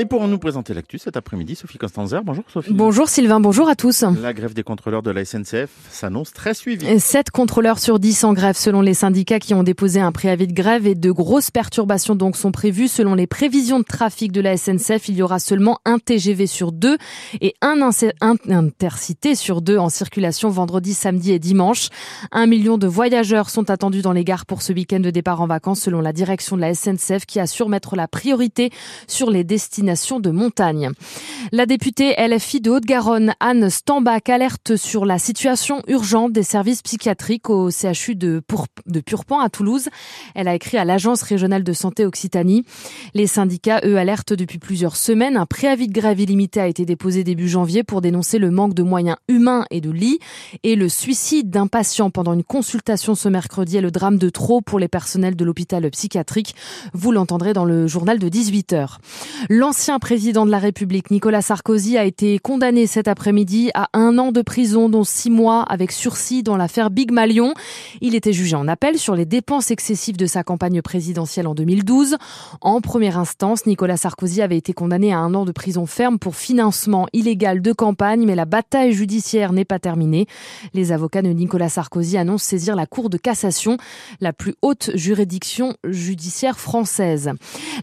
Et pour nous présenter l'actu cet après-midi, Sophie Constanzer. Bonjour Sophie. Bonjour Sylvain, bonjour à tous. La grève des contrôleurs de la SNCF s'annonce très suivie. 7 contrôleurs sur 10 en grève selon les syndicats qui ont déposé un préavis de grève et de grosses perturbations donc sont prévues. Selon les prévisions de trafic de la SNCF, il y aura seulement un TGV sur deux et un, intercité sur deux en circulation vendredi, samedi et dimanche. Un million de voyageurs sont attendus dans les gares pour ce week-end de départ en vacances selon la direction de la SNCF qui assure mettre la priorité sur les destinations de montagne. La députée LFI de Haute-Garonne, Anne Stambach, alerte sur la situation urgente des services psychiatriques au CHU de, de Purpan à Toulouse. Elle a écrit à l'Agence régionale de santé Occitanie. Les syndicats, eux, alertent depuis plusieurs semaines. Un préavis de grève illimité a été déposé début janvier pour dénoncer le manque de moyens humains et de lits et le suicide d'un patient pendant une consultation ce mercredi est le drame de trop pour les personnels de l'hôpital psychiatrique. Vous l'entendrez dans le journal de 18h. L'ancien président de la République, Nicolas Sarkozy, a été condamné cet après-midi à un an de prison, dont six mois avec sursis dans l'affaire Big Malion. Il était jugé en appel sur les dépenses excessives de sa campagne présidentielle en 2012. En première instance, Nicolas Sarkozy avait été condamné à un an de prison ferme pour financement illégal de campagne, mais la bataille judiciaire n'est pas terminée. Les avocats de Nicolas Sarkozy annoncent saisir la Cour de cassation, la plus haute juridiction judiciaire française.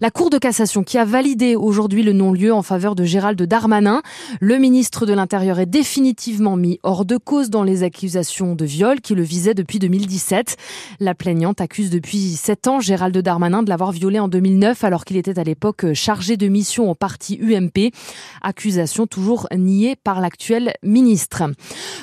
La Cour de cassation qui a validé aujourd'hui aujourd'hui le non-lieu en faveur de Gérald Darmanin. Le ministre de l'Intérieur est définitivement mis hors de cause dans les accusations de viol qui le visaient depuis 2017. La plaignante accuse depuis sept ans Gérald Darmanin de l'avoir violé en 2009 alors qu'il était à l'époque chargé de mission au parti UMP. Accusation toujours niée par l'actuel ministre.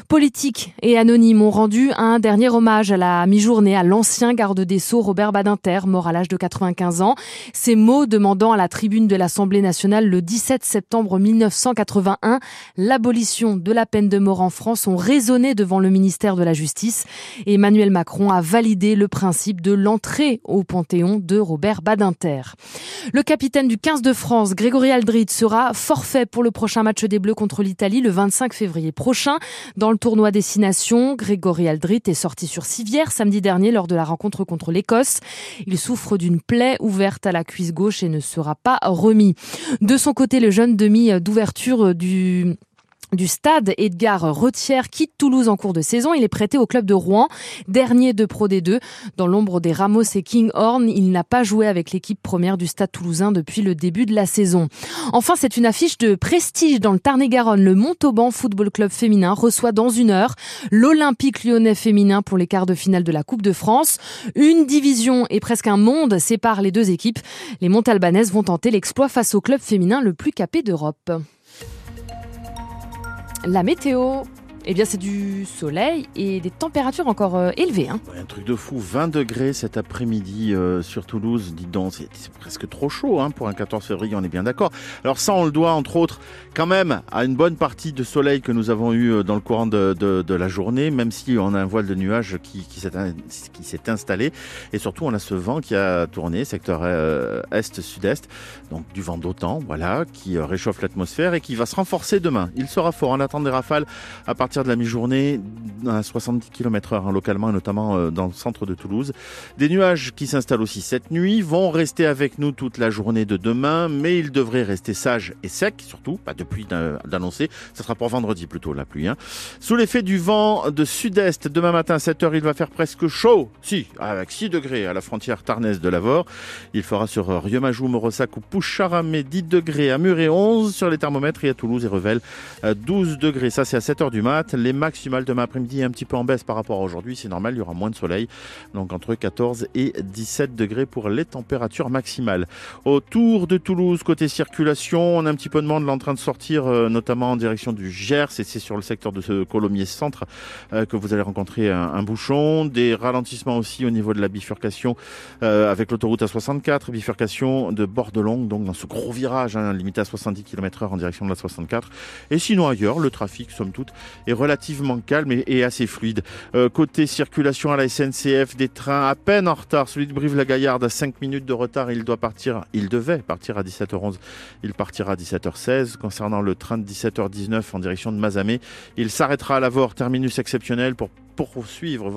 Politique et anonyme ont rendu un dernier hommage à la mi-journée à l'ancien garde des Sceaux Robert Badinter, mort à l'âge de 95 ans. Ces mots demandant à la tribune de l'Assemblée nationale le 17 septembre 1981. L'abolition de la peine de mort en France ont résonné devant le ministère de la Justice. Emmanuel Macron a validé le principe de l'entrée au Panthéon de Robert Badinter. Le capitaine du 15 de France, Grégory Aldrit, sera forfait pour le prochain match des Bleus contre l'Italie le 25 février prochain. Dans le tournoi Destination, Grégory Aldrit est sorti sur civière samedi dernier lors de la rencontre contre l'Écosse. Il souffre d'une plaie ouverte à la cuisse gauche et ne sera pas remis. De son côté, le jeune demi d'ouverture du du stade, Edgar Retière quitte Toulouse en cours de saison. Il est prêté au club de Rouen, dernier de Pro D2. Dans l'ombre des Ramos et Kinghorn, il n'a pas joué avec l'équipe première du stade toulousain depuis le début de la saison. Enfin, c'est une affiche de prestige dans le Tarn-et-Garonne. Le Montauban Football Club féminin reçoit dans une heure l'Olympique lyonnais féminin pour les quarts de finale de la Coupe de France. Une division et presque un monde séparent les deux équipes. Les Montalbanaises vont tenter l'exploit face au club féminin le plus capé d'Europe. La météo, eh bien, c'est du soleil et des températures encore euh, élevées. Hein. un truc de fou, 20 degrés cet après-midi euh, sur Toulouse. Dis donc, c'est presque trop chaud hein, pour un 14 février, on est bien d'accord. Alors ça, on le doit entre autres quand même à une bonne partie de soleil que nous avons eu euh, dans le courant de, la journée, même si on a un voile de nuages qui, qui s'est installé. Et surtout, on a ce vent qui a tourné, secteur est-sud-est, donc du vent d'autant, voilà, qui réchauffe l'atmosphère et qui va se renforcer demain. Il sera fort. On attend des rafales à partir de la mi-journée à 70 km heure, hein, localement et notamment euh, dans le centre de Toulouse. Des nuages qui s'installent aussi cette nuit vont rester avec nous toute la journée de demain, mais ils devraient rester sages et secs, surtout, pas depuis d'annoncer. Ce sera pour vendredi plutôt la pluie. Hein. Sous l'effet du vent de sud-est, demain matin à 7h, il va faire presque chaud. Si, avec 6 degrés à la frontière tarnaise de Lavore. Il fera sur Riomajou, Morosac ou Poucharamé 10 degrés à Muret 11 sur les thermomètres et à Toulouse et Revel 12 degrés. Ça, c'est à 7h du mat. Les maximales demain après-midi un petit peu en baisse par rapport à aujourd'hui. C'est normal, il y aura moins de soleil. Donc entre 14 et 17 degrés pour les températures maximales. Autour de Toulouse, côté circulation, on a un petit peu de monde en train de sortir, euh, notamment en direction du Gers. Et c'est sur le secteur de ce Colomiers Centre euh, que vous allez rencontrer un, bouchon. Des ralentissements aussi au niveau de la bifurcation euh, avec l'autoroute A64, bifurcation de Bordelongue, donc dans ce gros virage hein, limité à 70 km heure en direction de la 64. Et sinon ailleurs, le trafic, somme toute, est relativement calme et, assez fluide. Euh, côté circulation à la SNCF, des trains à peine en retard. Celui de Brive-la-Gaillarde à 5 minutes de retard, il doit partir, il devait partir à 17h11. Il partira à 17h16. Concernant le train de 17h19 en direction de Mazamé, il s'arrêtera à Lavore, terminus exceptionnel pour poursuivre